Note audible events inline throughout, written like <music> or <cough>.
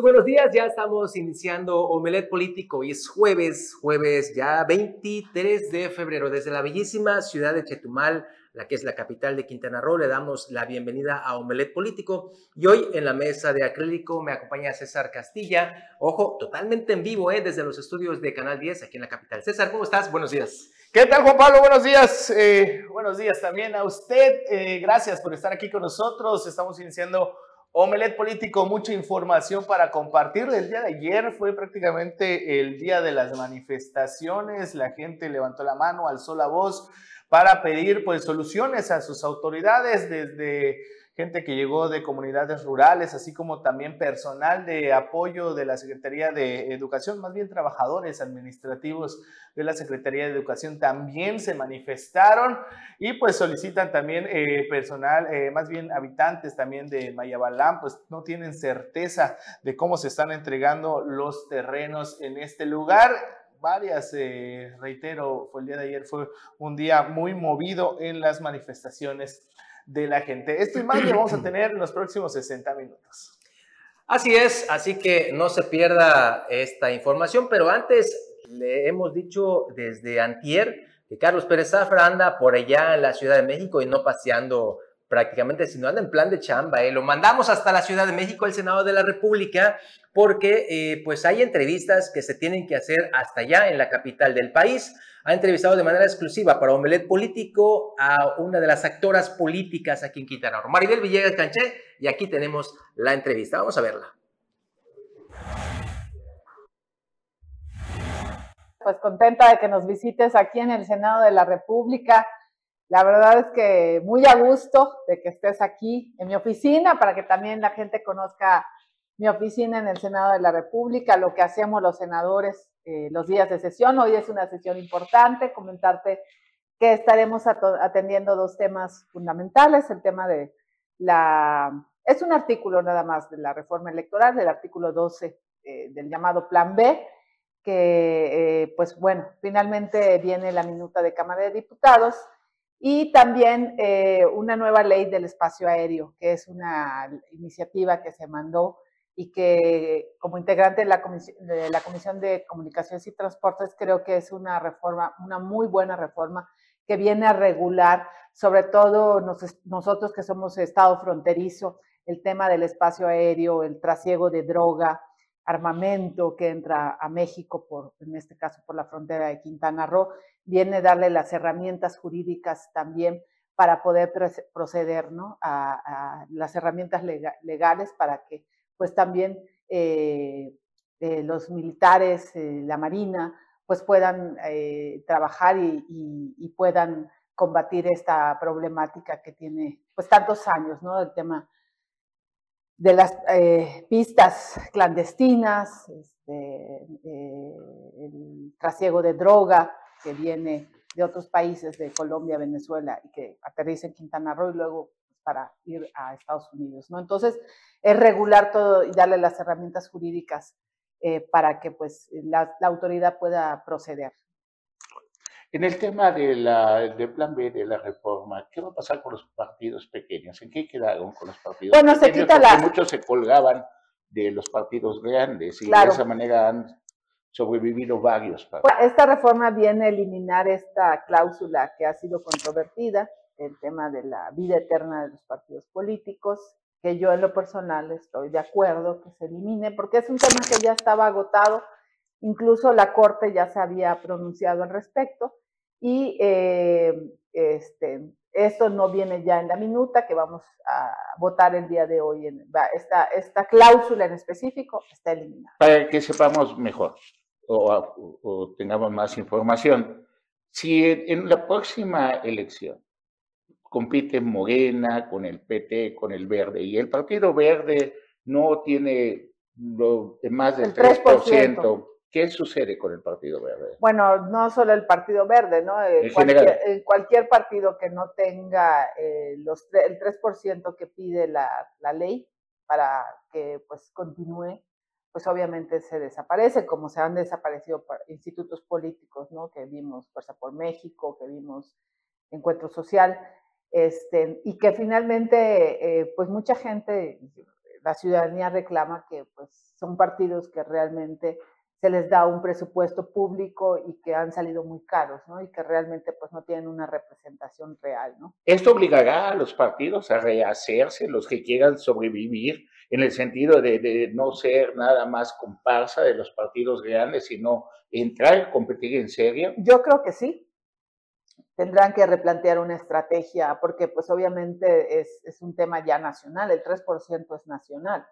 Buenos días, ya estamos iniciando Omelet Político y es jueves, jueves ya 23 de febrero, desde la bellísima ciudad de Chetumal, la que es la capital de Quintana Roo, le damos la bienvenida a Omelet Político y hoy en la mesa de acrílico me acompaña César Castilla, ojo, totalmente en vivo, ¿eh? desde los estudios de Canal 10 aquí en la capital. César, ¿cómo estás? Buenos días. ¿Qué tal, Juan Pablo? Buenos días. Eh, buenos días también a usted. Eh, gracias por estar aquí con nosotros. Estamos iniciando Omelet Político, mucha información para compartir. El día de ayer fue prácticamente el día de las manifestaciones. La gente levantó la mano, alzó la voz para pedir pues soluciones a sus autoridades desde gente que llegó de comunidades rurales, así como también personal de apoyo de la Secretaría de Educación, más bien trabajadores administrativos de la Secretaría de Educación también se manifestaron y pues solicitan también eh, personal, eh, más bien habitantes también de Mayabalán, pues no tienen certeza de cómo se están entregando los terrenos en este lugar. Varias, eh, reitero, el día de ayer, fue un día muy movido en las manifestaciones de la gente. Esto y más lo vamos a <clears throat> tener en los próximos 60 minutos. Así es, así que no se pierda esta información, pero antes le hemos dicho desde antier que Carlos Pérez Zafra anda por allá en la Ciudad de México y no paseando prácticamente, sino anda en plan de chamba. ¿eh? Lo mandamos hasta la Ciudad de México, el Senado de la República, porque eh, pues hay entrevistas que se tienen que hacer hasta allá en la capital del país ha entrevistado de manera exclusiva para Omelet Político a una de las actoras políticas aquí en Quintana Roo, Maribel Villegas Canché, y aquí tenemos la entrevista. Vamos a verla. Pues contenta de que nos visites aquí en el Senado de la República. La verdad es que muy a gusto de que estés aquí en mi oficina para que también la gente conozca mi oficina en el Senado de la República, lo que hacemos los senadores eh, los días de sesión. Hoy es una sesión importante, comentarte que estaremos atendiendo dos temas fundamentales, el tema de la... Es un artículo nada más de la reforma electoral, del artículo 12 eh, del llamado Plan B, que eh, pues bueno, finalmente viene la minuta de Cámara de Diputados y también una nueva ley del espacio aéreo, que es una iniciativa que se mandó y que como integrante de la, Comisión de la Comunicaciones y Transportes creo que es una reforma, una muy buena reforma que viene a regular, sobre todo nosotros que somos Estado fronterizo, el tema del espacio aéreo, el trasiego de droga, armamento que entra a México, por, en este caso por la frontera de Quintana Roo, viene a darle las herramientas jurídicas también para poder proceder ¿no? a, las herramientas legales para que pues también eh, eh, los militares, eh, la Marina, pues puedan trabajar y, puedan combatir esta problemática que tiene pues tantos años, ¿no? El tema de las pistas clandestinas, este, el trasiego de droga que viene de otros países, de Colombia, Venezuela, y que aterriza en Quintana Roo y luego para ir a Estados Unidos, ¿no? Entonces, es regular todo y darle las herramientas jurídicas eh, para que pues la, autoridad pueda proceder. En el tema de la, del plan B de la reforma, ¿qué va a pasar con los partidos pequeños? ¿En qué quedaron con los partidos bueno, pequeños? se quita la... Muchos se colgaban de los partidos grandes y de esa manera han sobrevivido varios partidos. Esta reforma viene a eliminar esta cláusula que ha sido controvertida el tema de la vida eterna de los partidos políticos, que yo en lo personal estoy de acuerdo que se elimine, porque es un tema que ya estaba agotado, incluso la Corte ya se había pronunciado al respecto, y eh, este, esto no viene ya en la minuta que vamos a votar el día de hoy. En, esta, esta cláusula en específico está eliminada. Para que sepamos mejor o, o tengamos más información, si en la próxima elección compite Morena con el PT, con el Verde, y el Partido Verde no tiene lo más del 3%. ¿Qué sucede con el Partido Verde? Bueno, no solo el Partido Verde, ¿no? En cualquier, cualquier, partido que no tenga eh, los, el 3% que pide la, la, ley para que pues continúe, pues obviamente se desaparece, como se han desaparecido institutos políticos, ¿no? Que vimos Fuerza por México, que vimos Encuentro Social. Este, y que finalmente, eh, pues mucha gente, la ciudadanía reclama que pues son partidos que realmente se les da un presupuesto público y que han salido muy caros, ¿no? Y que realmente pues no tienen una representación real, ¿no? Esto obligará a los partidos a rehacerse, los que quieran sobrevivir, en el sentido de, de no ser nada más comparsa de los partidos grandes, sino entrar y competir en serio. Yo creo que sí. Tendrán que replantear una estrategia, porque pues obviamente es, es un tema ya nacional, el 3% es nacional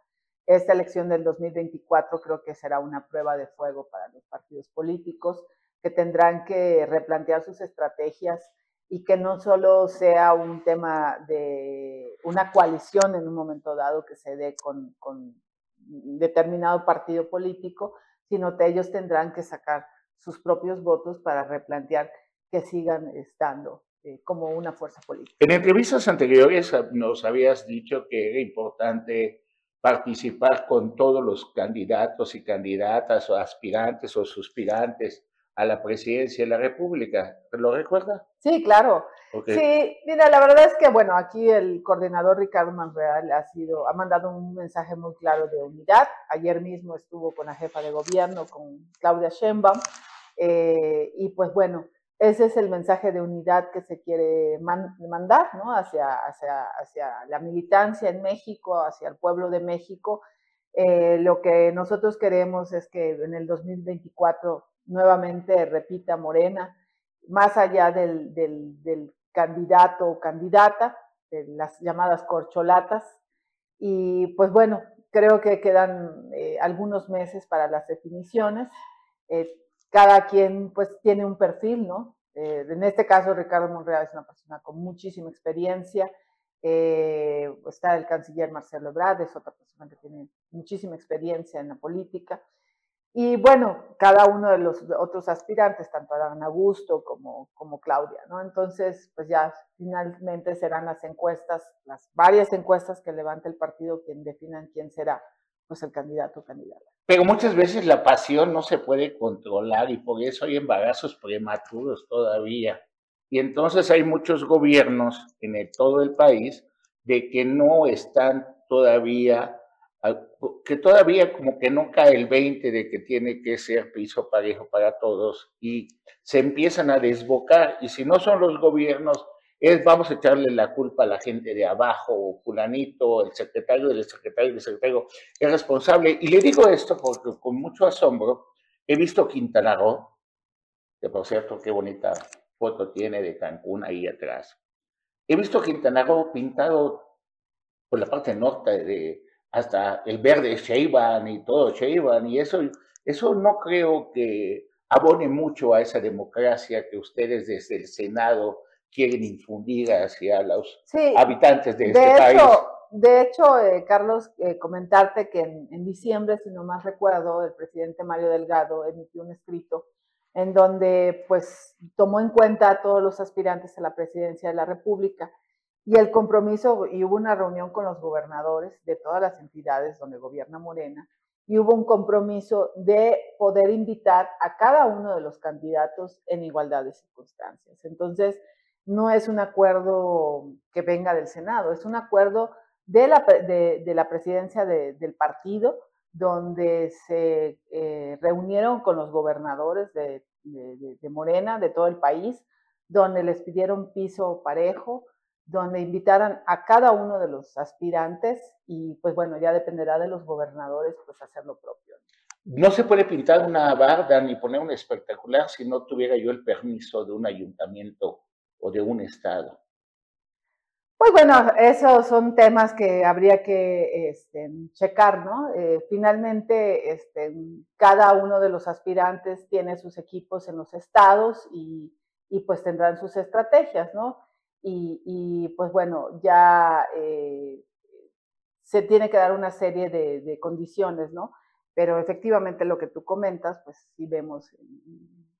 esta elección del 2024 creo que será una prueba de fuego para los partidos políticos que tendrán que replantear sus estrategias y que no solo sea un tema de una coalición en un momento dado que se dé con, con determinado partido político, sino que ellos tendrán que sacar sus propios votos para replantear que sigan estando eh, como una fuerza política. En entrevistas anteriores nos habías dicho que era importante participar con todos los candidatos y candidatas o aspirantes o suspirantes a la presidencia de la República. ¿Lo recuerda? Sí, claro. Sí, mira, la verdad es que, bueno, aquí el coordinador Ricardo Manreal ha sido, ha mandado un mensaje muy claro de unidad. Ayer mismo estuvo con la jefa de gobierno, con Claudia Sheinbaum, eh, y pues bueno, ese es el mensaje de unidad que se quiere mandar ¿no? hacia, hacia, hacia, la militancia en México, hacia el pueblo de México. Eh, lo que nosotros queremos es que en el 2024 nuevamente repita Morena, más allá del, del, candidato o candidata, de las llamadas corcholatas. Y pues bueno, creo que quedan eh, algunos meses para las definiciones. Eh, cada quien pues tiene un perfil, ¿no? Eh, en este caso, Ricardo Monreal es una persona con muchísima experiencia. Eh, está el canciller Marcelo Ebrard, otra persona que tiene muchísima experiencia en la política. Y bueno, cada uno de los otros aspirantes, tanto Adán Augusto como, como Claudia, ¿no? Entonces, pues ya finalmente serán las encuestas, las varias encuestas que levante el partido quien definan quién será pues el candidato o candidata. Pero muchas veces la pasión no se puede controlar y por eso hay embarazos prematuros todavía. Y entonces hay muchos gobiernos en todo el país de que no están todavía, ah, que todavía como que no cae el 20 de que tiene que ser piso parejo para todos y se empiezan a desbocar. Y si no son los gobiernos es vamos a echarle la culpa a la gente de abajo, o fulanito, el secretario del secretario del secretario, es responsable. Y le digo esto porque con mucho asombro he visto Quintana Roo, que por cierto, qué bonita foto tiene de Cancún ahí atrás. He visto Quintana Roo pintado por la parte norte de hasta el verde Sheiban y todo Sheiban y eso, eso no creo que abone mucho a esa democracia que ustedes desde el Senado quieren infundir hacia los habitantes de, este país. De hecho, eh, Carlos, eh, comentarte que en, diciembre, si no más recuerdo, el presidente Mario Delgado emitió un escrito en donde pues tomó en cuenta a todos los aspirantes a la presidencia de la República y el compromiso, y hubo una reunión con los gobernadores de todas las entidades donde gobierna Morena, y hubo un compromiso de poder invitar a cada uno de los candidatos en igualdad de circunstancias. Entonces, no es un acuerdo que venga del Senado, es un acuerdo de la, de, la presidencia del partido, donde se eh, reunieron con los gobernadores de, Morena, de todo el país, donde les pidieron piso parejo, donde invitaran a cada uno de los aspirantes y pues bueno, ya dependerá de los gobernadores pues hacer lo propio. No se puede pintar una barda ni poner un espectacular si no tuviera yo el permiso de un ayuntamiento o de un Estado? Pues bueno, esos son temas que habría que este, checar, ¿no? Eh, finalmente, este, cada uno de los aspirantes tiene sus equipos en los estados y, y pues tendrán sus estrategias, ¿no? Y, y pues bueno, ya eh, se tiene que dar una serie de, condiciones, ¿no? Pero efectivamente lo que tú comentas, pues sí vemos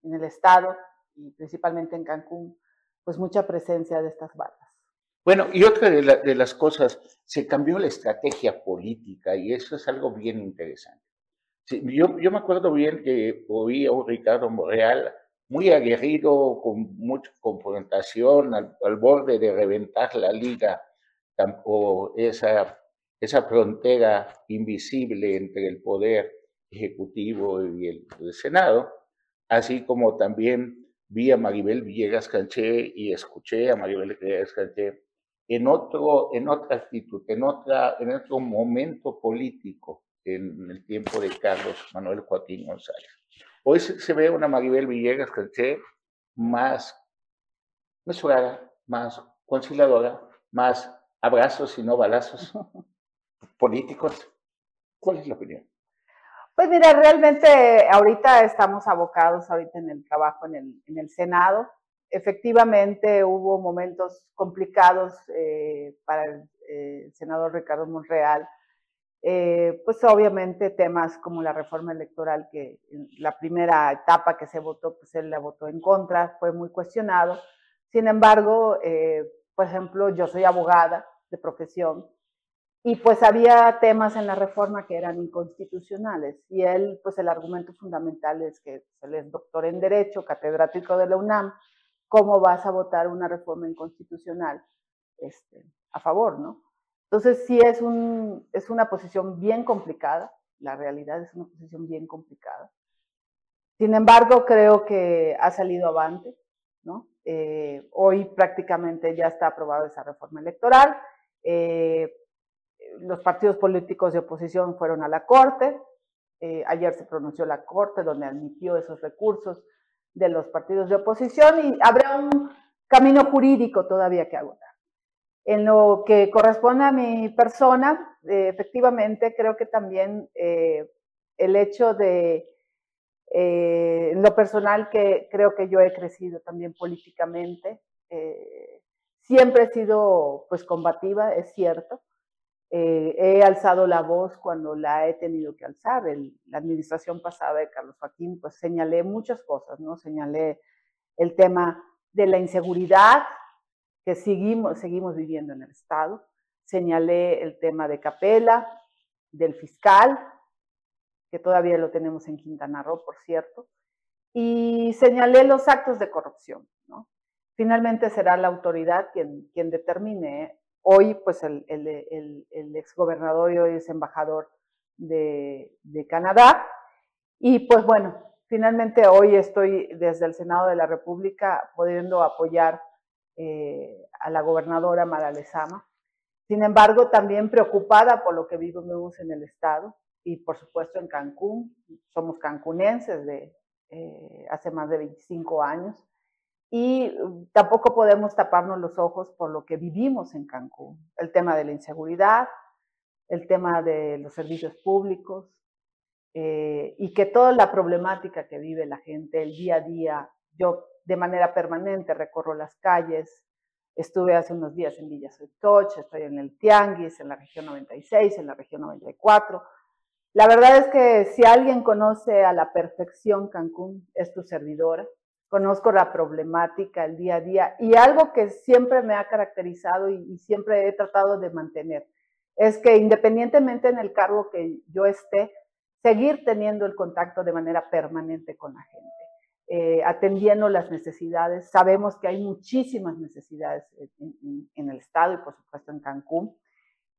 en el estado y principalmente en Cancún, pues mucha presencia de estas barras. Bueno, y otra de, las cosas, se cambió la estrategia política y eso es algo bien interesante. yo, yo me acuerdo bien que oí a un Ricardo Morreal muy aguerrido, con mucha confrontación, al, borde de reventar la liga o esa esa frontera invisible entre el poder ejecutivo y el, Senado, así como también vi a Maribel Villegas Canché y escuché a Maribel Villegas Canché en, otro, en otra actitud, en, otra, en otro momento político, en el tiempo de Carlos Manuel Joaquín González. Hoy se, ve una Maribel Villegas Canché más mesurada, más conciliadora, más abrazos y no balazos <laughs> políticos. ¿Cuál es la opinión? Pues mira, realmente ahorita estamos abocados ahorita en el trabajo en el, en el Senado. Efectivamente hubo momentos complicados eh, para el, eh, senador Ricardo Monreal. Eh, pues obviamente temas como la reforma electoral, que la primera etapa que se votó, pues él la votó en contra, fue muy cuestionado. Sin embargo, por ejemplo, yo soy abogada de profesión y pues había temas en la reforma que eran inconstitucionales y él, pues el argumento fundamental es que él es doctor en Derecho, catedrático de la UNAM, ¿cómo vas a votar una reforma inconstitucional este, a favor, no? Entonces sí es, un, es una posición bien complicada, la realidad es una posición bien complicada. Sin embargo, creo que ha salido avante, ¿no? Eh, hoy prácticamente ya está aprobada esa reforma electoral. Eh, los partidos políticos de oposición fueron a la Corte. Eh, ayer se pronunció la Corte donde admitió esos recursos de los partidos de oposición y habrá un camino jurídico todavía que agotar. En lo que corresponde a mi persona, eh, efectivamente creo que también eh, el hecho de lo personal que creo que yo he crecido también políticamente, siempre he sido pues combativa, es cierto, eh, he alzado la voz cuando la he tenido que alzar. En la administración pasada de Carlos Joaquín, pues señalé muchas cosas, ¿no? Señalé el tema de la inseguridad que seguimos, seguimos viviendo en el Estado. Señalé el tema de Capela, del fiscal, que todavía lo tenemos en Quintana Roo, por cierto. Y señalé los actos de corrupción. Finalmente será la autoridad quien, quien determine Hoy, pues el, el, el, exgobernador y hoy es embajador de, Canadá. Y pues bueno, finalmente hoy estoy desde el Senado de la República pudiendo apoyar eh, a la gobernadora Mara Lezama. Sin embargo, también preocupada por lo que vivimos en el Estado y por supuesto en Cancún. Somos cancunenses de eh, hace más de 25 años y tampoco podemos taparnos los ojos por lo que vivimos en Cancún. El tema de la inseguridad, el tema de los servicios públicos eh, y que toda la problemática que vive la gente el día a día, yo de manera permanente recorro las calles, estuve hace unos días en Villa Sotoch, estoy en el Tianguis, en la región 96, en la región 94. La verdad es que si alguien conoce a la perfección Cancún, es tu servidora conozco la problemática, el día a día y algo que siempre me ha caracterizado y, siempre he tratado de mantener es que independientemente en el cargo que yo esté, seguir teniendo el contacto de manera permanente con la gente, eh, atendiendo las necesidades. Sabemos que hay muchísimas necesidades en, el Estado y por supuesto en Cancún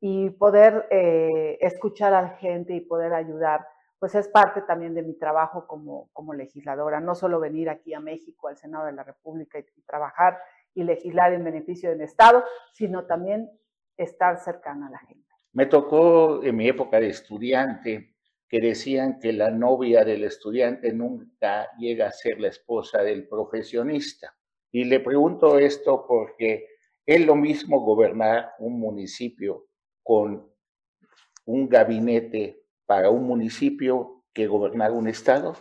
y poder eh, escuchar a la gente y poder ayudar pues es parte también de mi trabajo como, como legisladora, no solo venir aquí a México, al Senado de la República y, trabajar y legislar en beneficio del Estado, sino también estar cercana a la gente. Me tocó en mi época de estudiante que decían que la novia del estudiante nunca llega a ser la esposa del profesionista. Y le pregunto esto porque es lo mismo gobernar un municipio con un gabinete para un municipio que gobernar un estado?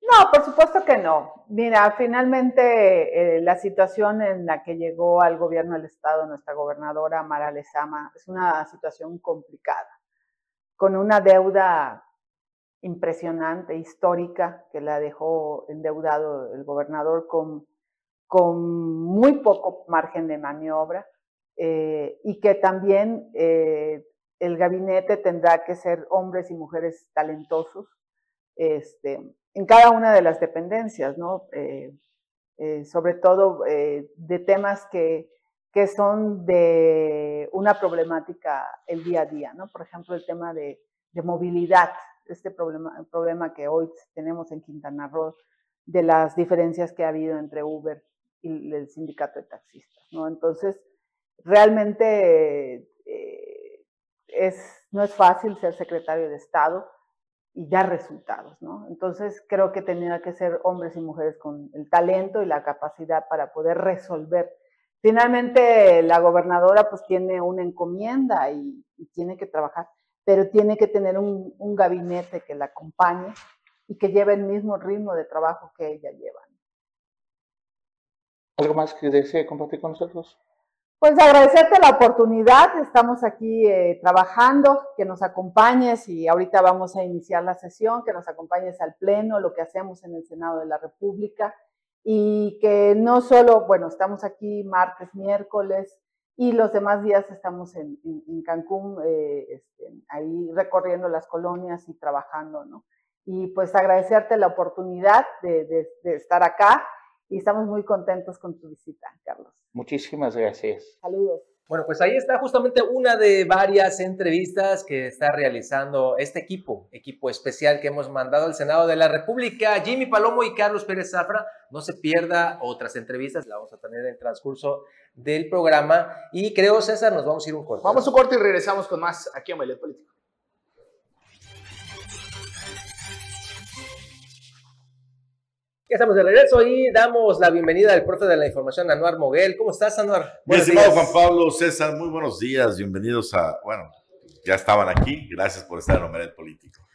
No, por supuesto que no. Mira, finalmente eh, la situación en la que llegó al gobierno del estado nuestra gobernadora Mara Lezama es una situación complicada, con una deuda impresionante, histórica, que la dejó endeudado el gobernador con, con muy poco margen de maniobra eh, y que también eh, el gabinete tendrá que ser hombres y mujeres talentosos este, en cada una de las dependencias, ¿no? Eh, eh, sobre todo eh, de temas que que son de una problemática el día a día, ¿no? Por ejemplo, el tema de, de movilidad, este problema, problema que hoy tenemos en Quintana Roo, de las diferencias que ha habido entre Uber y el sindicato de taxistas, ¿no? Entonces, realmente no es fácil ser secretario de Estado y dar resultados. Entonces, creo que tenía que ser hombres y mujeres con el talento y la capacidad para poder resolver. Finalmente, la gobernadora pues tiene una encomienda y, y tiene que trabajar, pero tiene que tener un, un gabinete que la acompañe y que lleve el mismo ritmo de trabajo que ella lleva. ¿Algo más que desee compartir con nosotros? Pues agradecerte la oportunidad, estamos aquí eh, trabajando, que nos acompañes y ahorita vamos a iniciar la sesión, que nos acompañes al Pleno, lo que hacemos en el Senado de la República y que no solo, bueno, estamos aquí martes, miércoles y los demás días estamos en, en, en Cancún, eh, este, ahí recorriendo las colonias y trabajando, ¿no? y pues agradecerte la oportunidad de, de, de, estar acá y estamos muy contentos con tu visita, Carlos. Muchísimas gracias. Saludos. Bueno, pues ahí está justamente una de varias entrevistas que está realizando este equipo, equipo especial que hemos mandado al Senado de la República, Jimmy Palomo y Carlos Pérez Zafra. No se pierda otras entrevistas, la vamos a tener en el transcurso del programa. Y creo, César, nos vamos a ir un corte. Vamos a un corte y regresamos con más aquí a Omelet Político. Ya estamos de regreso y damos la bienvenida al profe de la información, Anuar Moguel. ¿Cómo estás, Anuar? Mi estimado Juan Pablo, César, muy buenos días. Bienvenidos a, bueno, ya estaban aquí. Gracias por estar en Omelet Político.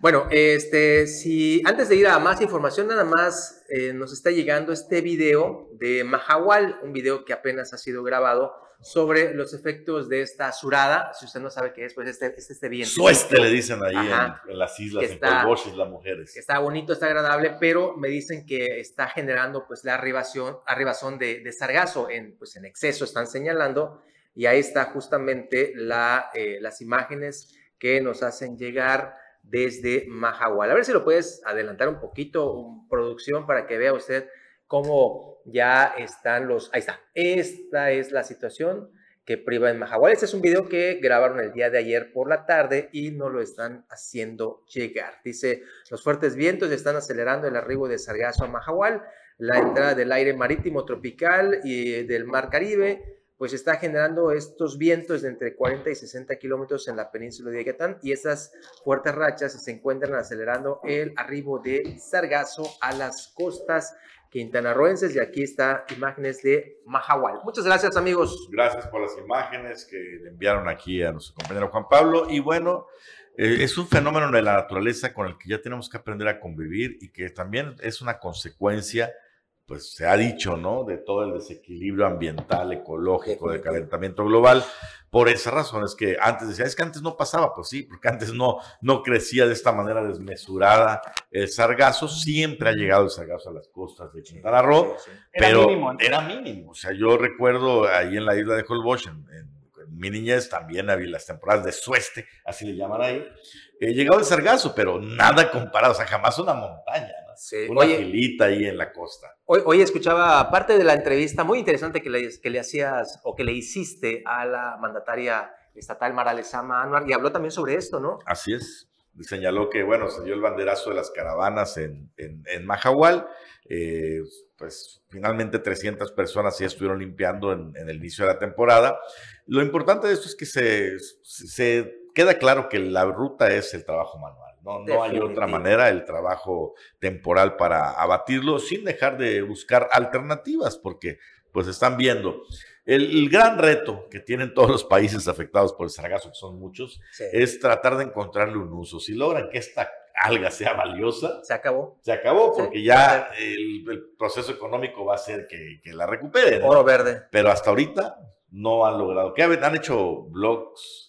Bueno, este, si antes de ir a más información, nada más eh, nos está llegando este video de Mahahual, un video que apenas ha sido grabado sobre los efectos de esta surada. Si usted no sabe qué es, pues este, este, este viento. Sueste le dicen ahí en, en, las islas, en Colboches, las mujeres. está bonito, está agradable, pero me dicen que está generando pues la arribación, arribazón de, de sargazo en, pues, en exceso, están señalando, y ahí está justamente la, eh, las imágenes que nos hacen llegar desde Mahahual. A ver si lo puedes adelantar un poquito, producción, para que vea usted cómo ya están los... Ahí está. Esta es la situación que priva en Mahahual. Este es un video que grabaron el día de ayer por la tarde y no lo están haciendo llegar. Dice, los fuertes vientos están acelerando el arribo de sargazo a Mahahual. La entrada del aire marítimo tropical y del mar Caribe pues está generando estos vientos de entre 40 y 60 kilómetros en la península de Yucatán y estas fuertes rachas se encuentran acelerando el arribo de sargazo a las costas quintanarroenses y aquí está imágenes de Mahahual. Muchas gracias amigos. Gracias por las imágenes que le enviaron aquí a nuestro compañero Juan Pablo. Y bueno, eh, es un fenómeno de la naturaleza con el que ya tenemos que aprender a convivir y que también es una consecuencia, pues se ha dicho, ¿no? De todo el desequilibrio ambiental, ecológico, de calentamiento global. Por esa razón es que antes decía, es que antes no pasaba, pues sí, porque antes no, no crecía de esta manera desmesurada el sargazo. Siempre ha llegado el sargazo a las costas de Quintana Roo Era pero mínimo, entonces. era mínimo. O sea, yo recuerdo ahí en la isla de Holbox, en, mi niñez también había las temporadas de sueste, así le llaman ahí. Eh, llegaba el sargazo, pero nada comparado, o sea, jamás una montaña. Sí. una Oye, filita ahí en la costa. Hoy, hoy escuchaba parte de la entrevista muy interesante que le, que le hacías o que le hiciste a la mandataria estatal Mara Lezama Anwar y habló también sobre esto, ¿no? Así es. Señaló que, bueno, se dio el banderazo de las caravanas en, en, en Mahahual. Eh, pues finalmente 300 personas ya estuvieron limpiando en, en el inicio de la temporada. Lo importante de esto es que se, se queda claro que la ruta es el trabajo manual. No, no hay otra manera, el trabajo temporal para abatirlo, sin dejar de buscar alternativas, porque pues están viendo. El, el gran reto que tienen todos los países afectados por el sargazo, que son muchos, Sí. es tratar de encontrarle un uso. Si logran que esta alga sea valiosa, Se acabó. se acabó, Sí. porque ya el, el proceso económico va a hacer que, que la recuperen. Oro verde. Pero hasta ahorita no han logrado. ¿Qué han, han hecho blogs?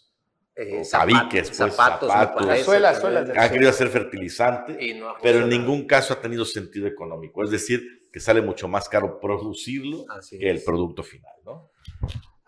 Eh, O zapat- tabiques, pues, zapatos, zapatos. Suelas, suelas Han querido hacer fertilizante, Y no ha pero en ningún caso ha tenido sentido económico. Es decir, que sale mucho más caro producirlo Así que el producto final, ¿no?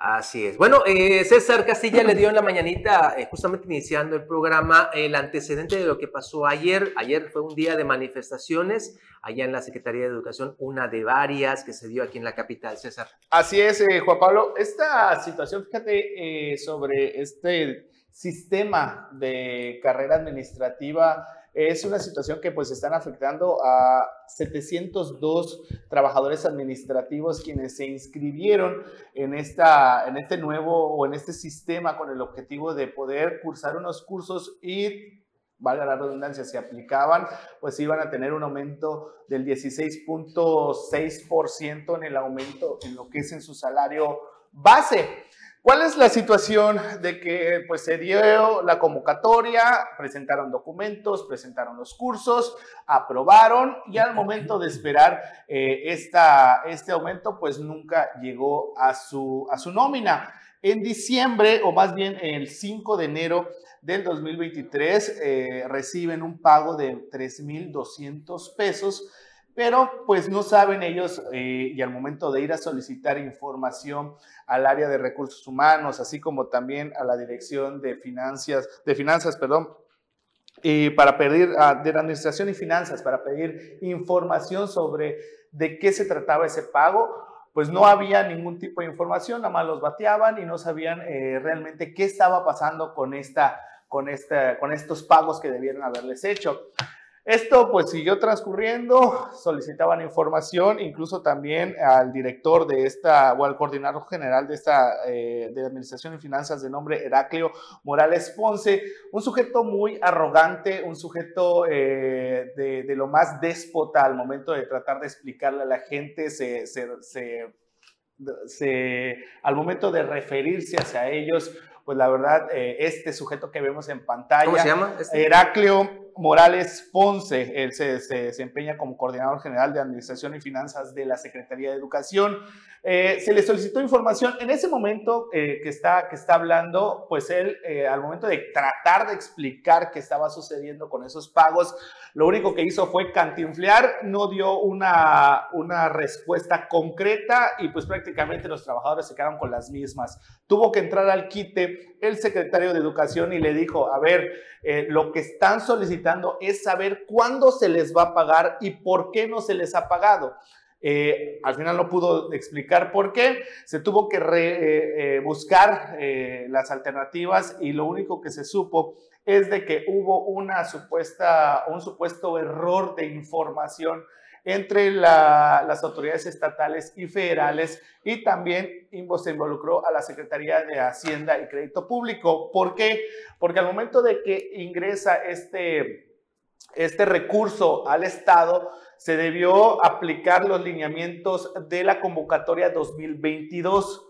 Así es. Bueno, eh, César Castilla le dio en la mañanita, eh, justamente iniciando el programa, el antecedente de lo que pasó ayer. Ayer fue un día de manifestaciones allá en la Secretaría de Educación, una de varias que se dio aquí en la capital, César. Así es, eh, Juan Pablo. Esta situación, fíjate, sobre este sistema de carrera administrativa es una situación que pues están afectando a 702 trabajadores administrativos quienes se inscribieron en, esta, en este nuevo o en este sistema con el objetivo de poder cursar unos cursos y valga la redundancia, si aplicaban, pues iban a tener un aumento del 16.6% en el aumento en lo que es en su salario base. ¿Cuál es la situación de que pues, se dio la convocatoria, presentaron documentos, presentaron los cursos, aprobaron y al momento de esperar eh, esta, este aumento, pues nunca llegó a su, a su nómina? En diciembre, o más bien el 5 de enero del 2023, eh, reciben un pago de 3.200 pesos pero pues no saben ellos eh, y al momento de ir a solicitar información al área de recursos humanos, así como también a la dirección de finanzas, de finanzas, perdón, y para pedir ah, de la administración y finanzas para pedir información sobre de qué se trataba ese pago, pues no había ningún tipo de información, nada más los bateaban y no sabían eh, realmente qué estaba pasando con esta, con esta, con estos pagos que debieron haberles hecho. Esto pues siguió transcurriendo, solicitaban información, incluso también al director de esta, o al coordinador general de esta, eh, de Administración y Finanzas de nombre Heraclio Morales Ponce, un sujeto muy arrogante, un sujeto eh, de, lo más déspota al momento de tratar de explicarle a la gente, se, al momento de referirse hacia ellos, pues la verdad, eh, este sujeto que vemos en pantalla, ¿cómo se llama? Este? Heraclio Morales Ponce, él se, desempeña como coordinador general de Administración y Finanzas de la Secretaría de Educación. Eh, se le solicitó información en ese momento eh, que, está, que está hablando, pues él eh, al momento de tratar de explicar qué estaba sucediendo con esos pagos, lo único que hizo fue cantinflear, no dio una, una respuesta concreta y pues prácticamente los trabajadores se quedaron con las mismas. Tuvo que entrar al quite el secretario de Educación y le dijo, a ver, lo que están solicitando es saber cuándo se les va a pagar y por qué no se les ha pagado. Eh, al final no pudo explicar por qué, se tuvo que eh, eh, buscar las alternativas y lo único que se supo es de que hubo una supuesta, un supuesto error de información entre las autoridades estatales y federales y también se involucró a la Secretaría de Hacienda y Crédito Público. ¿Por qué? Porque al momento de que ingresa este, este recurso al Estado, se debió aplicar los lineamientos de la convocatoria 2022,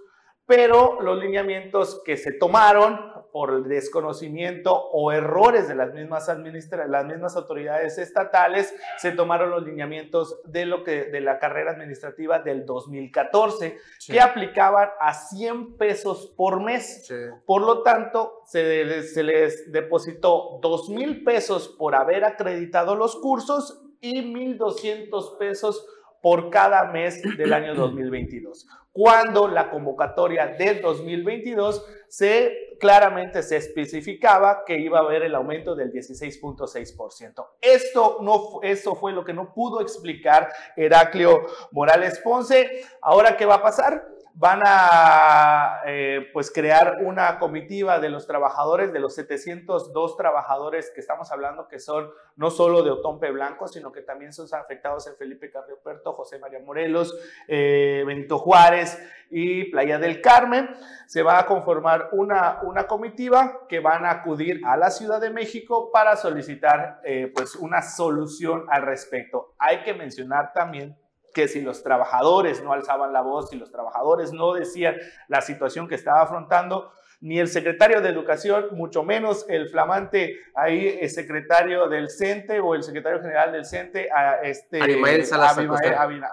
pero los lineamientos que se tomaron por el desconocimiento o errores de las mismas, las mismas autoridades estatales, se tomaron los lineamientos de, lo que, de la carrera administrativa del 2014, que aplicaban a 100 pesos por mes. Por lo tanto, se, se les depositó 2 mil pesos por haber acreditado los cursos y 1.200 pesos por cada mes del año 2022. Cuando la convocatoria del 2022 se claramente se especificaba que iba a haber el aumento del 16.6%. Esto no eso fue lo que no pudo explicar Heraclio Morales Ponce. Ahora qué va a pasar? Van a eh, pues crear una comitiva de los trabajadores, de los 702 trabajadores que estamos hablando, que son no solo de Otompe Blanco, sino que también son afectados en Felipe Carrioperto, José María Morelos, eh, Benito Juárez y Playa del Carmen. Se va a conformar una, una comitiva que van a acudir a la Ciudad de México para solicitar eh, pues una solución al respecto. Hay que mencionar también que si los trabajadores no alzaban la voz, si los trabajadores no decían la situación que estaba afrontando, ni el secretario de Educación, mucho menos el flamante ahí el secretario del CENTE o el secretario general del CENTE, a este, Arimael Salas,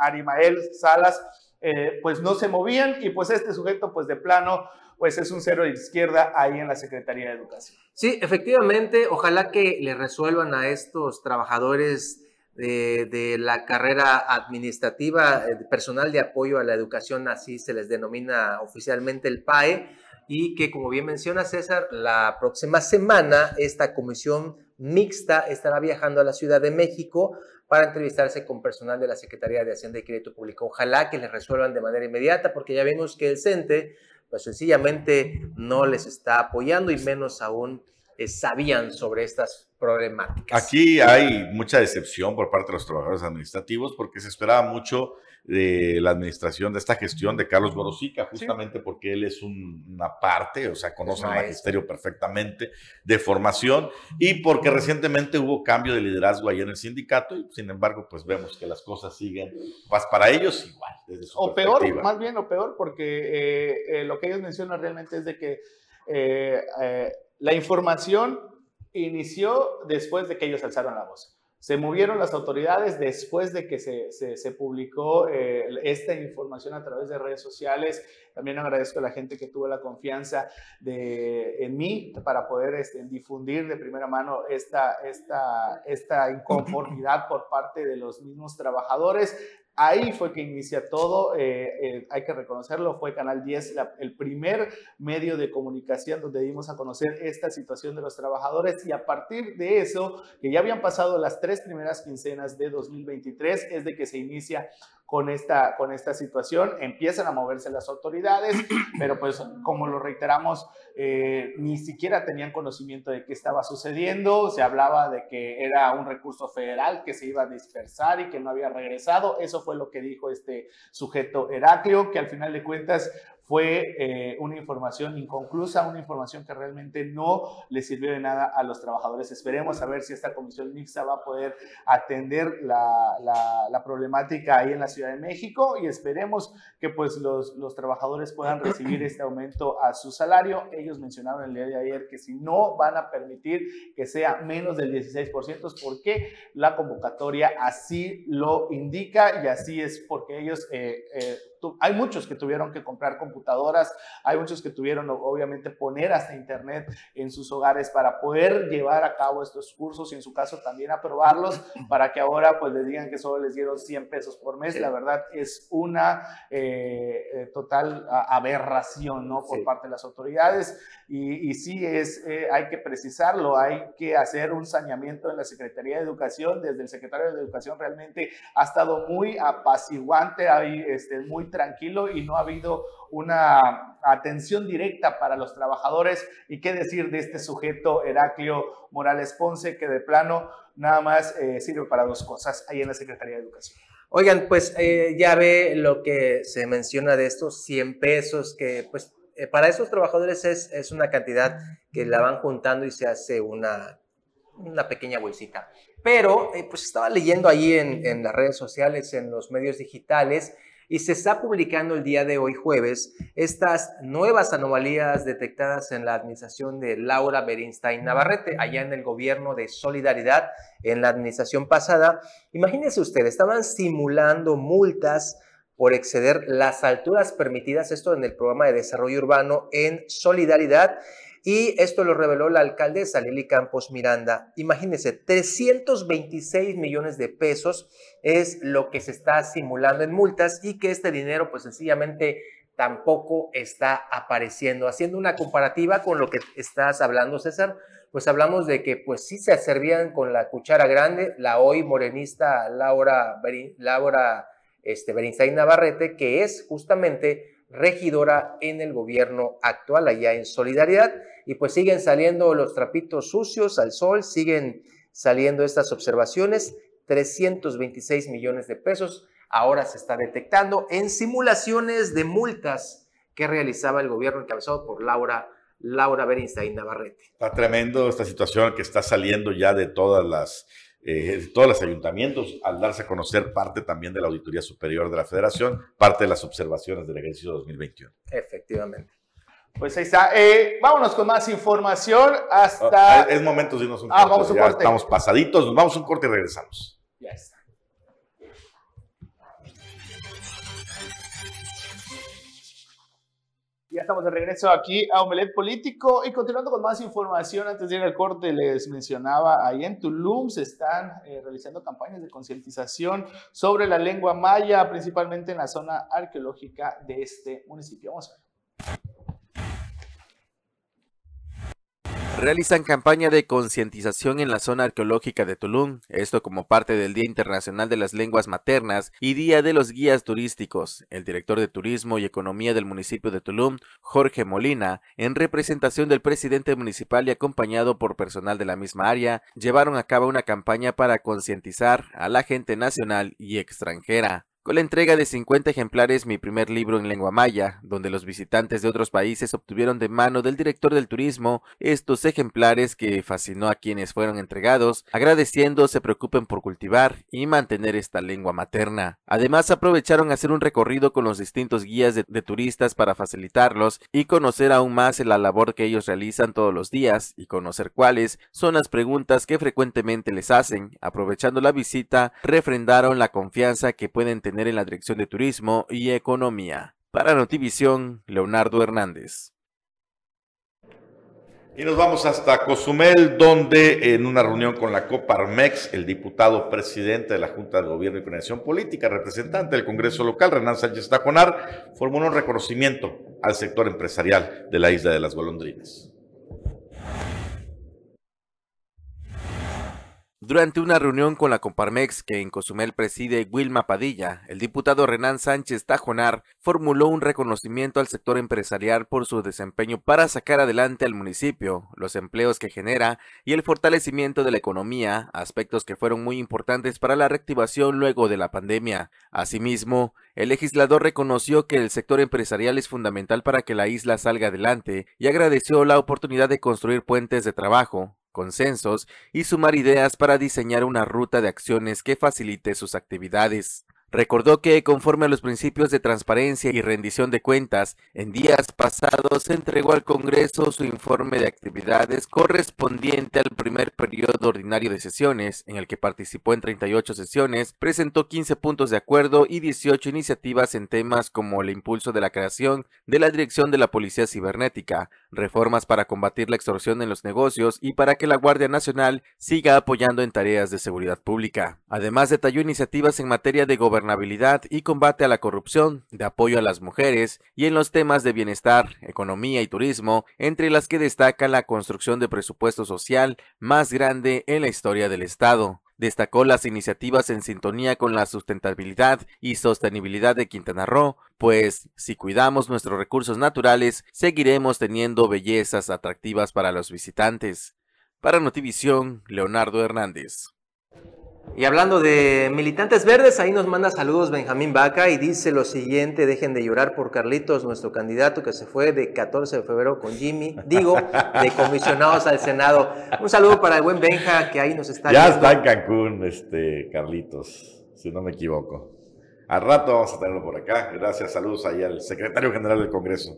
Arimael, Salas eh, pues no se movían y pues este sujeto pues de plano pues es un cero de izquierda ahí en la Secretaría de Educación. Sí, efectivamente, ojalá que le resuelvan a estos trabajadores de, la carrera administrativa, eh, personal de apoyo a la educación, así se les denomina oficialmente el PAE, y que como bien menciona César, la próxima semana esta comisión mixta estará viajando a la Ciudad de México para entrevistarse con personal de la Secretaría de Hacienda y Crédito Público. Ojalá que les resuelvan de manera inmediata, porque ya vimos que el CENTE, pues sencillamente no les está apoyando y menos aún eh, sabían sobre estas problemáticas. Aquí hay mucha decepción por parte de los trabajadores administrativos porque se esperaba mucho de la administración de esta gestión de Carlos Borosica, justamente porque él es una parte, o sea, conoce el magisterio perfectamente de formación y porque recientemente hubo cambio de liderazgo ahí en el sindicato y sin embargo, pues vemos que las cosas siguen, pues para ellos igual. Desde su o peor, más bien o peor, porque eh, eh, lo que ellos mencionan realmente es de que la información inició después de que ellos alzaron la voz. Se movieron las autoridades después de que se, se, publicó eh, esta información a través de redes sociales. También agradezco a la gente que tuvo la confianza de, en mí para poder este, difundir de primera mano esta, esta, esta inconformidad por parte de los mismos trabajadores. Ahí fue que inicia todo, eh, eh, hay que reconocerlo, fue Canal 10 el primer medio de comunicación donde dimos a conocer esta situación de los trabajadores y a partir de eso, que ya habían pasado las tres primeras quincenas de 2023, es de que se inicia con esta, con esta situación, empiezan a moverse las autoridades, <clears throat> pero pues como lo reiteramos, eh, ni siquiera tenían conocimiento de qué estaba sucediendo, se hablaba de que era un recurso federal que se iba a dispersar y que no había regresado, eso fue lo que dijo este sujeto Heraclio, que al final de cuentas fue eh, una información inconclusa, una información que realmente no le sirvió de nada a los trabajadores. Esperemos a ver si esta comisión mixta va a poder atender la, la, problemática ahí en la Ciudad de México y esperemos que pues los, los, trabajadores puedan recibir este aumento a su salario. Ellos mencionaron el día de ayer que si no van a permitir que sea menos del 16%, porque la convocatoria así lo indica y así es porque ellos... Eh, eh, hay muchos que tuvieron que comprar computadoras, hay muchos que tuvieron obviamente poner hasta internet en sus hogares para poder llevar a cabo estos cursos y en su caso también aprobarlos <clears throat> para que ahora pues les digan que solo les dieron 100 pesos por mes. La verdad es una eh, eh, total aberración, ¿no? Por parte de las autoridades y, y sí es, eh, hay que precisarlo, hay que hacer un saneamiento en la Secretaría de Educación, desde el secretario de Educación realmente ha estado muy apaciguante, hay este, muy tranquilo y no ha habido una atención directa para los trabajadores. ¿Y qué decir de este sujeto, Heraclio Morales Ponce, que de plano nada más eh, sirve para dos cosas ahí en la Secretaría de Educación? Oigan, pues eh, ya ve lo que se menciona de estos 100 pesos, que pues eh, para esos trabajadores es, es, una cantidad que la van juntando y se hace una, una pequeña bolsita. Pero pues estaba leyendo ahí en, en las redes sociales, en los medios digitales, y se está publicando el día de hoy jueves estas nuevas anomalías detectadas en la administración de Laura Berinstein Navarrete, allá en el gobierno de Solidaridad, en la administración pasada. Imagínense ustedes, estaban simulando multas por exceder las alturas permitidas, esto en el programa de desarrollo urbano en Solidaridad, y esto lo reveló la alcaldesa Lili Campos Miranda. Imagínense, 326 millones de pesos es lo que se está simulando en multas y que este dinero pues sencillamente tampoco está apareciendo. Haciendo una comparativa con lo que estás hablando, César, pues hablamos de que pues sí se servían con la cuchara grande la hoy morenista Laura, Laura este, Navarrete, que es justamente regidora en el gobierno actual allá en Solidaridad y pues siguen saliendo los trapitos sucios al sol, siguen saliendo estas observaciones, 326 millones de pesos ahora se está detectando en simulaciones de multas que realizaba el gobierno encabezado por Laura Laura Navarrete. Está tremendo esta situación que está saliendo ya de todas las eh, todos los ayuntamientos, al darse a conocer parte también de la Auditoría Superior de la Federación, parte de las observaciones del ejercicio 2021. Efectivamente. Pues ahí está. Eh, vámonos con más información hasta... Ah, es momento de irnos un ah, corte. Vamos un corte. Estamos pasaditos, nos vamos un corte y regresamos. Ya está. Ya estamos de regreso aquí a Omelet Político y continuando con más información, antes de ir al corte les mencionaba, ahí en Tulum se están eh, realizando campañas de concientización sobre la lengua maya, principalmente en la zona arqueológica de este municipio. Vamos. Realizan campaña de concientización en la zona arqueológica de Tulum, esto como parte del Día Internacional de las Lenguas Maternas y Día de los Guías Turísticos. El director de Turismo y Economía del municipio de Tulum, Jorge Molina, en representación del presidente municipal y acompañado por personal de la misma área, llevaron a cabo una campaña para concientizar a la gente nacional y extranjera con la entrega de 50 ejemplares Mi primer libro en lengua maya, donde los visitantes de otros países obtuvieron de mano del director del turismo estos ejemplares que fascinó a quienes fueron entregados, agradeciendo se preocupen por cultivar y mantener esta lengua materna. Además aprovecharon hacer un recorrido con los distintos guías de, de turistas para facilitarlos y conocer aún más la labor que ellos realizan todos los días y conocer cuáles son las preguntas que frecuentemente les hacen. Aprovechando la visita, refrendaron la confianza que pueden tener en la Dirección de Turismo y Economía. Para Notivisión, Leonardo Hernández. Y nos vamos hasta Cozumel, donde en una reunión con la Coparmex, el diputado presidente de la Junta de Gobierno y Coordinación Política, representante del Congreso local, Renan Sánchez Tajonar, formuló un reconocimiento al sector empresarial de la isla de las golondrinas. Durante una reunión con la Comparmex que en Cozumel preside Wilma Padilla, el diputado Renan Sánchez Tajonar formuló un reconocimiento al sector empresarial por su desempeño para sacar adelante al municipio, los empleos que genera y el fortalecimiento de la economía, aspectos que fueron muy importantes para la reactivación luego de la pandemia. Asimismo, el legislador reconoció que el sector empresarial es fundamental para que la isla salga adelante y agradeció la oportunidad de construir puentes de trabajo, consensos y sumar ideas para diseñar una ruta de acciones que facilite sus actividades. Recordó que, conforme a los principios de transparencia y rendición de cuentas, en días pasados entregó al Congreso su informe de actividades correspondiente al primer periodo ordinario de sesiones, en el que participó en 38 sesiones, presentó 15 puntos de acuerdo y 18 iniciativas en temas como el impulso de la creación de la Dirección de la Policía Cibernética, reformas para combatir la extorsión en los negocios y para que la Guardia Nacional siga apoyando en tareas de seguridad pública. Además, detalló iniciativas en materia de gobernanza gobernabilidad y combate a la corrupción, de apoyo a las mujeres y en los temas de bienestar, economía y turismo, entre las que destaca la construcción de presupuesto social más grande en la historia del Estado. Destacó las iniciativas en sintonía con la sustentabilidad y sostenibilidad de Quintana Roo, pues si cuidamos nuestros recursos naturales, seguiremos teniendo bellezas atractivas para los visitantes. Para Notivisión, Leonardo Hernández. Y hablando de militantes verdes, ahí nos manda saludos Benjamín Vaca y dice lo siguiente, dejen de llorar por Carlitos, nuestro candidato que se fue de 14 de febrero con Jimmy, digo, de comisionados al Senado. Un saludo para el buen Benja que ahí nos está Ya está en Cancún, este Carlitos, si no me equivoco. Al rato vamos a tenerlo por acá. Gracias, saludos ahí al secretario general del Congreso.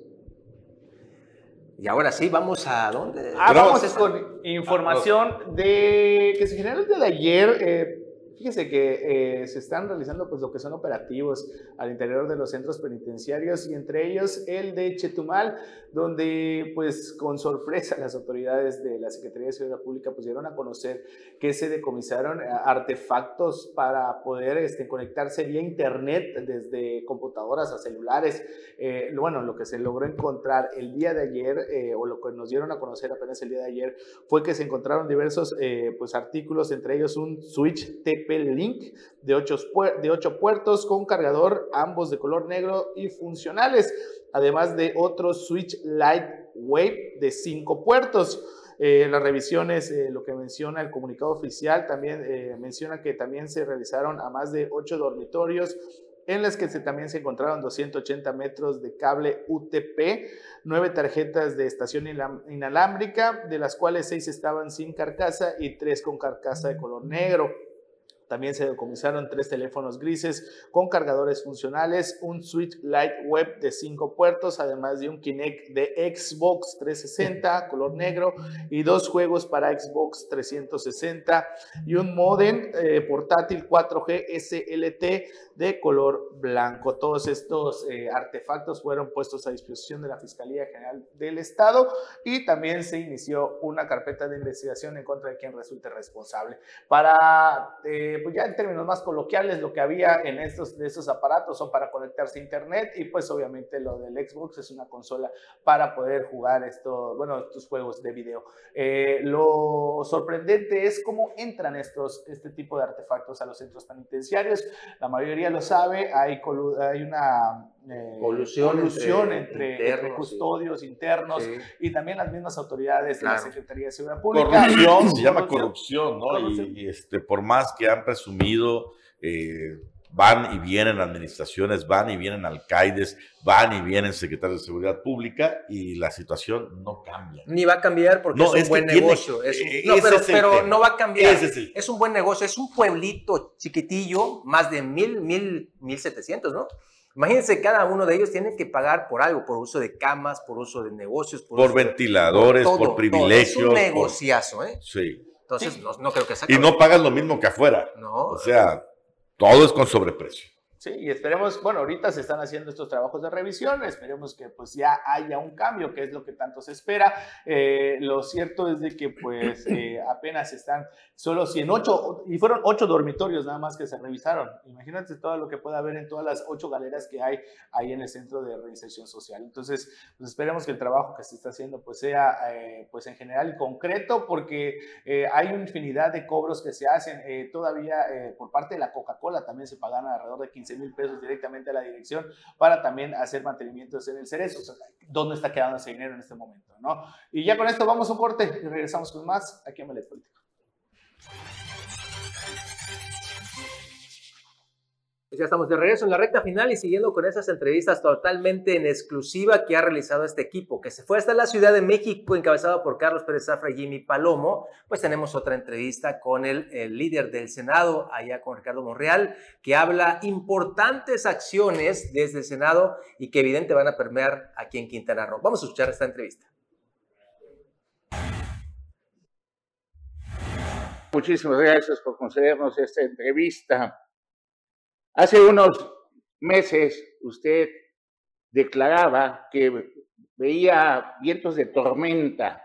Y ahora sí, vamos a dónde. Ah, vamos con información de que se generó el día de ayer. Eh, Fíjese que eh, se están realizando pues lo que son operativos al interior de los centros penitenciarios y entre ellos el de Chetumal, donde pues con sorpresa las autoridades de la Secretaría de Seguridad Pública dieron a conocer que se decomisaron eh, artefactos para poder este, conectarse vía internet desde computadoras a celulares. Eh, bueno, lo que se logró encontrar el día de ayer o lo que nos dieron a conocer apenas el día de ayer fue que se encontraron diversos pues artículos, entre ellos un switch TP Link de 8, de ocho puertos con cargador, ambos de color negro y funcionales, además de otro Switch Lightweight de 5 puertos. Eh, las revisiones, eh, lo que menciona el comunicado oficial, también eh, menciona que también se realizaron a más de 8 dormitorios en las que se, también se encontraron 280 metros de cable UTP, 9 tarjetas de estación inalámbrica, de las cuales 6 estaban sin carcasa y 3 con carcasa de color negro. También se decomisaron tres teléfonos grises con cargadores funcionales, un Switch Lite Web de cinco puertos, además de un Kinect de Xbox 360 <laughs> color negro y dos juegos para Xbox 360 y un modem eh, portátil 4G SLT de color blanco. Todos estos eh, artefactos fueron puestos a disposición de la Fiscalía General del Estado y también se inició una carpeta de investigación en contra de quien resulte responsable. Para, eh, pues ya en términos más coloquiales, lo que había en estos, de estos aparatos son para conectarse a Internet y pues obviamente lo del Xbox es una consola para poder jugar estos, bueno, estos juegos de video. Eh, lo sorprendente es cómo entran estos, este tipo de artefactos a los centros penitenciarios. La mayoría lo sabe, hay, hay una eh, colusión, entre, custodios internos y también las mismas autoridades de la Secretaría de Seguridad Pública. Corrupción, se llama corrupción, ¿no? Y, este, por más que han presumido... Eh, van y vienen administraciones, van y vienen alcaldes, van y vienen secretarios de seguridad pública y la situación no cambia. Ni va a cambiar porque es un buen negocio. Eh, no, pero, no va a cambiar. Es, un buen negocio, es un pueblito chiquitillo, más de mil, mil, mil setecientos, ¿no? Imagínense, cada uno de ellos tiene que pagar por algo, por uso de camas, por uso de negocios, por, ventiladores, por, privilegios. Es un negociazo, ¿eh? Sí. Entonces, no, no, creo que sea. Y no pagas lo mismo que afuera. No. O sea, todo es con sobreprecio. Sí, y esperemos, bueno, ahorita se están haciendo estos trabajos de revisión, esperemos que pues ya haya un cambio, que es lo que tanto se espera. Eh, lo cierto es de que pues eh, apenas están solo 108, y fueron 8 dormitorios nada más que se revisaron. Imagínate todo lo que puede haber en todas las 8 galeras que hay ahí en el centro de reinserción social. Entonces, pues esperemos que el trabajo que se está haciendo pues sea eh, pues en general y concreto, porque hay una infinidad de cobros que se hacen todavía por parte de la Coca-Cola, también se pagan alrededor de 15 mil pesos directamente a la dirección para también hacer mantenimientos en el cerezo. O ¿Dónde está quedando ese dinero en este momento? ¿no? Y ya con esto vamos a un corte y regresamos con más aquí en Melet Político. Pues ya estamos de regreso en la recta final y siguiendo con esas entrevistas totalmente en exclusiva que ha realizado este equipo, que se fue hasta la Ciudad de México, encabezado por Carlos Pérez Zafra y Jimmy Palomo, pues tenemos otra entrevista con el, líder del Senado, allá con Ricardo Monreal, que habla importantes acciones desde el Senado y que evidente van a permear aquí en Quintana Roo. Vamos a escuchar esta entrevista. Muchísimas gracias por concedernos esta entrevista. Hace unos meses usted declaraba que veía vientos de tormenta.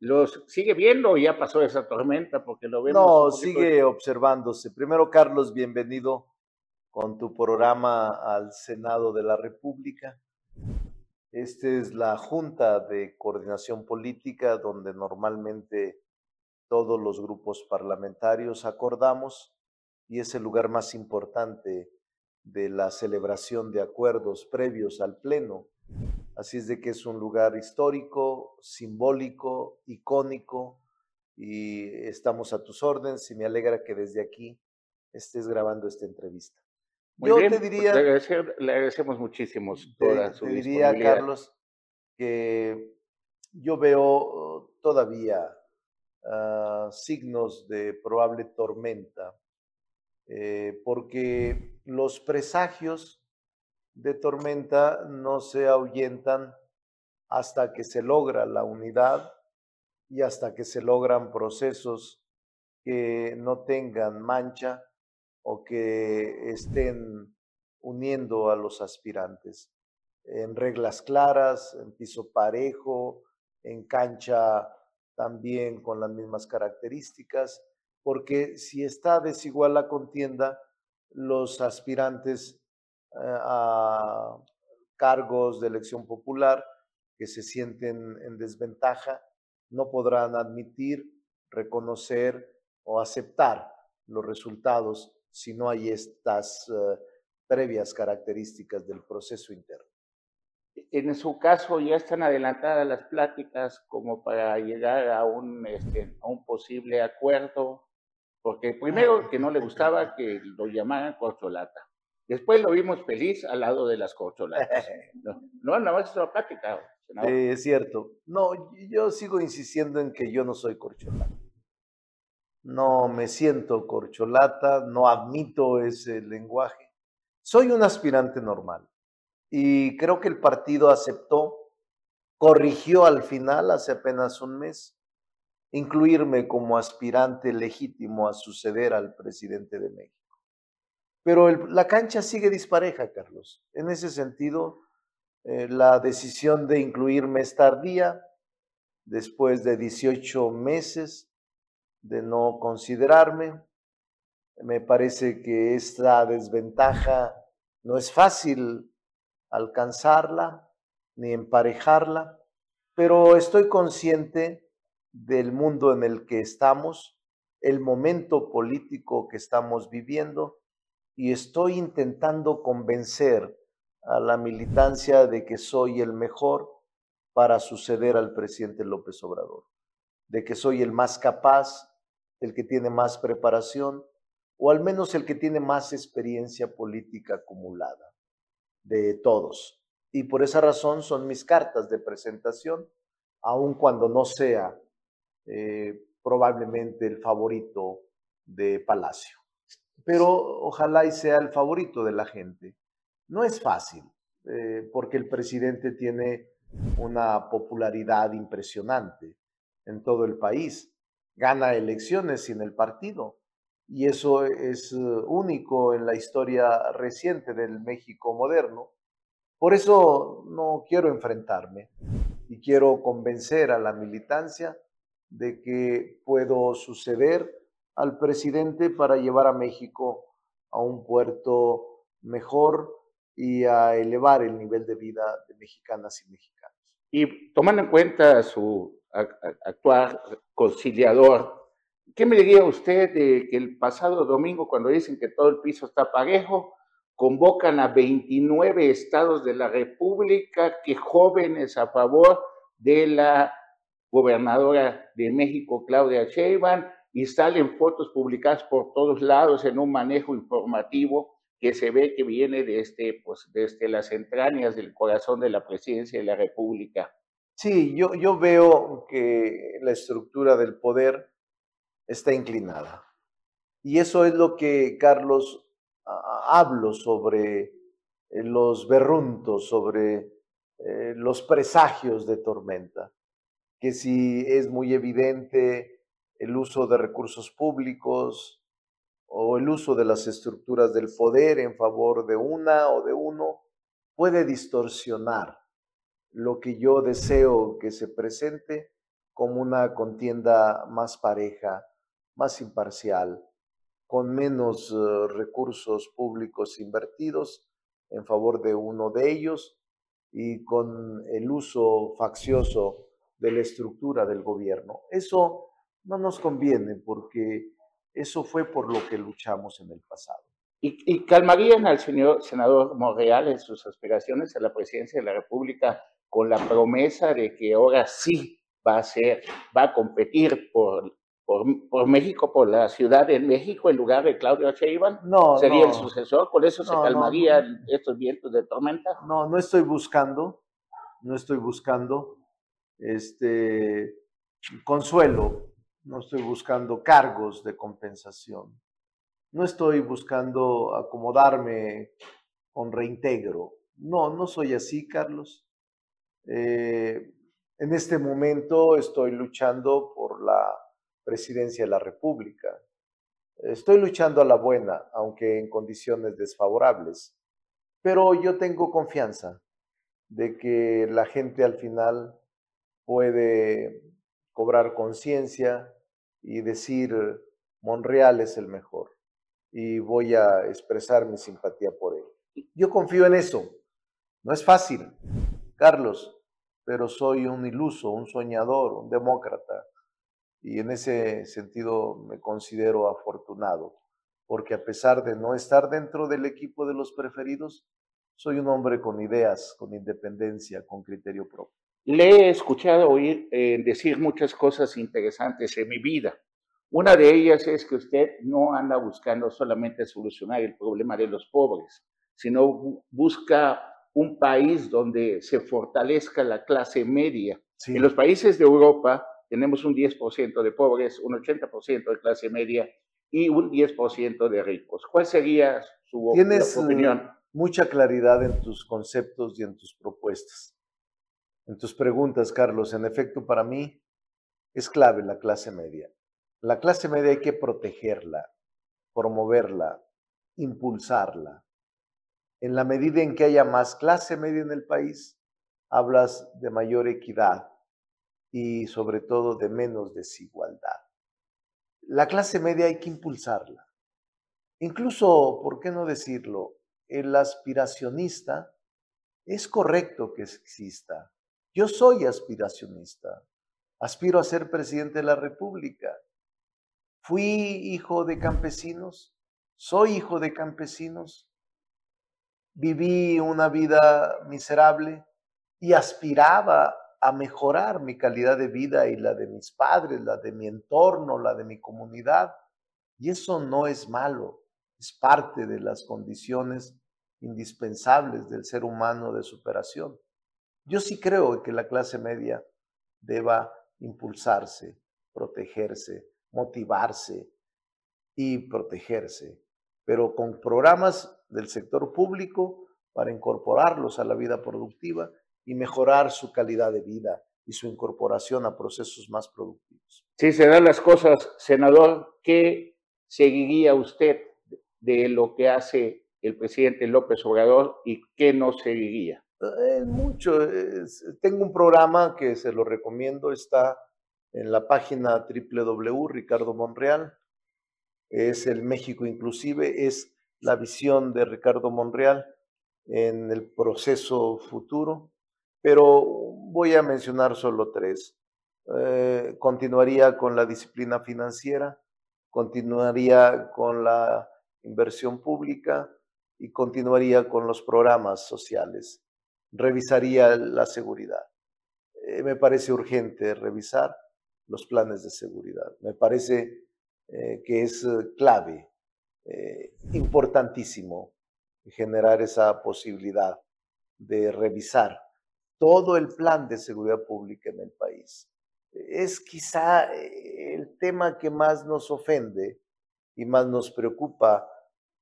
¿Los sigue viendo o ya pasó esa tormenta? Porque lo vemos. No, sigue observándose. Primero, Carlos, bienvenido con tu programa al Senado de la República. Esta es la Junta de Coordinación Política donde normalmente todos los grupos parlamentarios acordamos y es el lugar más importante de la celebración de acuerdos previos al Pleno. Así es de que es un lugar histórico, simbólico, icónico y estamos a tus órdenes y me alegra que desde aquí estés grabando esta entrevista. yo te diría, le, agradecemos muchísimo toda te, te diría, Carlos, que yo veo todavía ah, signos de probable tormenta eh, porque los presagios de tormenta no se ahuyentan hasta que se logra la unidad y hasta que se logran procesos que no tengan mancha o que estén uniendo a los aspirantes en reglas claras, en piso parejo, en cancha también con las mismas características porque si está desigual la contienda, los aspirantes eh, a cargos de elección popular que se sienten en desventaja no podrán admitir, reconocer o aceptar los resultados si no hay estas eh, previas características del proceso interno. En su caso, ya están adelantadas las pláticas como para llegar a un, este, a un posible acuerdo porque primero que no le gustaba que lo llamaran corcholata. Después lo vimos feliz al lado de las corcholatas. <laughs> No, no nada más es plática. es cierto. No, yo sigo insistiendo en que yo no soy corcholata. No me siento corcholata, no admito ese lenguaje. Soy un aspirante normal. Y creo que el partido aceptó, corrigió al final, hace apenas un mes, incluirme como aspirante legítimo a suceder al presidente de México. Pero la cancha sigue dispareja, Carlos. En ese sentido, eh, la decisión de incluirme es tardía, después de 18 meses de no considerarme. Me parece que esta desventaja no es fácil alcanzarla ni emparejarla, pero estoy consciente del mundo en el que estamos, el momento político que estamos viviendo y estoy intentando convencer a la militancia de que soy el mejor para suceder al presidente López Obrador, de que soy el más capaz, el que tiene más preparación o al menos el que tiene más experiencia política acumulada de todos. Y por esa razón son mis cartas de presentación, aun cuando no sea eh, probablemente el favorito de Palacio. Pero ojalá y sea el favorito de la gente. No es fácil, eh, porque el presidente tiene una popularidad impresionante en todo el país. Gana elecciones sin el partido. Y eso es eh, único en la historia reciente del México moderno. Por eso no quiero enfrentarme y quiero convencer a la militancia de que puedo suceder al presidente para llevar a México a un puerto mejor y a elevar el nivel de vida de mexicanas y mexicanos. Y tomando en cuenta su actuar conciliador, ¿qué me diría usted de que el pasado domingo, cuando dicen que todo el piso está parejo, convocan a 29 estados de la República que jóvenes a favor de la gobernadora de México, Claudia Sheinbaum, y salen fotos publicadas por todos lados en un manejo informativo que se ve que viene desde, este, pues, desde las entrañas del corazón de la presidencia de la República. Sí, yo, yo veo que la estructura del poder está inclinada. Y eso es lo que, Carlos, hablo sobre eh, los berruntos, sobre eh, los presagios de tormenta, que si es muy evidente el uso de recursos públicos o el uso de las estructuras del poder en favor de una o de uno, puede distorsionar lo que yo deseo que se presente como una contienda más pareja, más imparcial, con menos eh, recursos públicos invertidos en favor de uno de ellos y con el uso faccioso de la estructura del gobierno. Eso no nos conviene porque eso fue por lo que luchamos en el pasado. ¿Y, y calmarían al señor senador Monreal en sus aspiraciones a la presidencia de la República con la promesa de que ahora sí va a ser, va a competir por por, México, por la Ciudad de México, en lugar de Claudio Sheinbaum? No, ¿Sería el sucesor? ¿Por eso se calmarían estos vientos de tormenta? No, no estoy buscando, no estoy buscando este consuelo, no estoy buscando cargos de compensación, no estoy buscando acomodarme con reintegro. No, no soy así, Carlos. Eh, en este momento estoy luchando por la presidencia de la República. Estoy luchando a la buena, aunque en condiciones desfavorables, pero yo tengo confianza de que la gente al final puede cobrar conciencia y decir, Monreal es el mejor y voy a expresar mi simpatía por él. Yo confío en eso. No es fácil, Carlos, pero soy un iluso, un soñador, un demócrata y en ese sentido me considero afortunado, porque a pesar de no estar dentro del equipo de los preferidos, soy un hombre con ideas, con independencia, con criterio propio. Le he escuchado oír eh, decir muchas cosas interesantes en mi vida. Una de ellas es que usted no anda buscando solamente solucionar el problema de los pobres, sino busca un país donde se fortalezca la clase media. En los países de Europa, tenemos un 10% de pobres, un 80% de clase media y un 10% de ricos. ¿Cuál sería su Tienes, eh, opinión? mucha claridad en tus conceptos y en tus propuestas. En tus preguntas, Carlos, en efecto, para mí es clave la clase media. La clase media hay que protegerla, promoverla, impulsarla. En la medida en que haya más clase media en el país, hablas de mayor equidad y sobre todo de menos desigualdad. La clase media hay que impulsarla. Incluso, ¿por qué no decirlo? El aspiracionista es correcto que exista. Yo soy aspiracionista. Aspiro a ser presidente de la República. Fui hijo de campesinos, soy hijo de campesinos, viví una vida miserable y aspiraba a mejorar mi calidad de vida y la de mis padres, la de mi entorno, la de mi comunidad. Y eso no es malo, es parte de las condiciones indispensables del ser humano de superación. Yo sí creo que la clase media deba impulsarse, protegerse, motivarse y protegerse, pero con programas del sector público para incorporarlos a la vida productiva y mejorar su calidad de vida y su incorporación a procesos más productivos. Si se dan las cosas, senador, ¿qué seguiría usted de lo que hace el presidente López Obrador y qué no seguiría? Es mucho. tengo un programa que se lo recomiendo, está en la página www Ricardo Monreal. Es el México Inclusive, es la visión de Ricardo Monreal en el proceso futuro, pero voy a mencionar solo tres. Eh, continuaría con la disciplina financiera, continuaría con la inversión pública y continuaría con los programas sociales revisaría la seguridad. Eh, me parece urgente revisar los planes de seguridad. Me parece eh, que es eh, clave, importantísimo generar esa posibilidad de revisar todo el plan de seguridad pública en el país. Es quizá el tema que más nos ofende y más nos preocupa,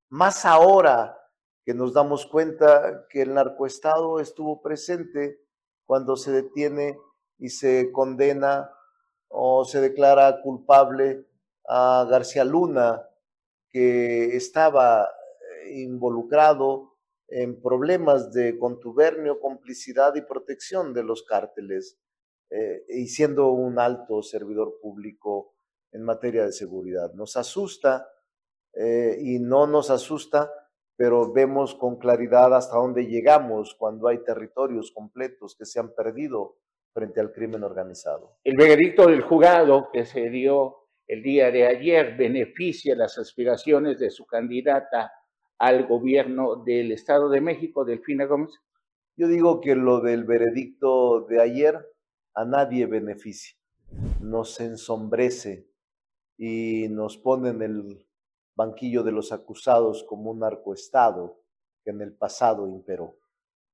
más ahora que nos damos cuenta que el narcoestado estuvo presente cuando se detiene y se condena o se declara culpable a García Luna, que estaba eh, involucrado en problemas de contubernio, complicidad y protección de los cárteles, eh, y siendo un alto servidor público en materia de seguridad. Nos asusta eh, y no nos asusta pero vemos con claridad hasta dónde llegamos cuando hay territorios completos que se han perdido frente al crimen organizado. El veredicto del jurado que se dio el día de ayer beneficia las aspiraciones de su candidata al gobierno del Estado de México, Delfina Gómez. Yo digo que lo del veredicto de ayer a nadie beneficia, nos ensombrece y nos pone en el banquillo de los acusados como un narcoestado que en el pasado imperó.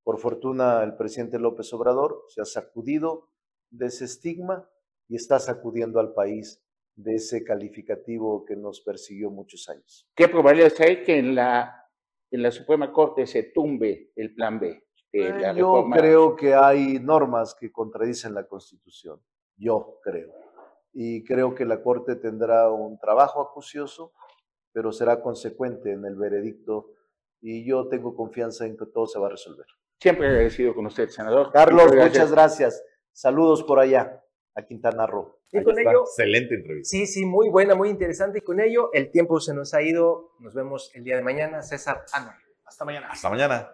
Por fortuna, el presidente López Obrador se ha sacudido de ese estigma y está sacudiendo al país de ese calificativo que nos persiguió muchos años. ¿Qué probabilidades hay que en la, en la Suprema Corte se tumbe el plan B? Eh, yo creo que hay normas que contradicen la Constitución. Yo creo. Y creo que la Corte tendrá un trabajo acucioso pero será consecuente en el veredicto y yo tengo confianza en que todo se va a resolver. Siempre agradecido con usted, senador. Carlos, muchas gracias. Saludos por allá, a Quintana Roo. Y con ello, excelente entrevista. Sí, sí, muy buena, muy interesante. Y con ello, el tiempo se nos ha ido. Nos vemos el día de mañana. César Ana. Hasta mañana. Hasta mañana.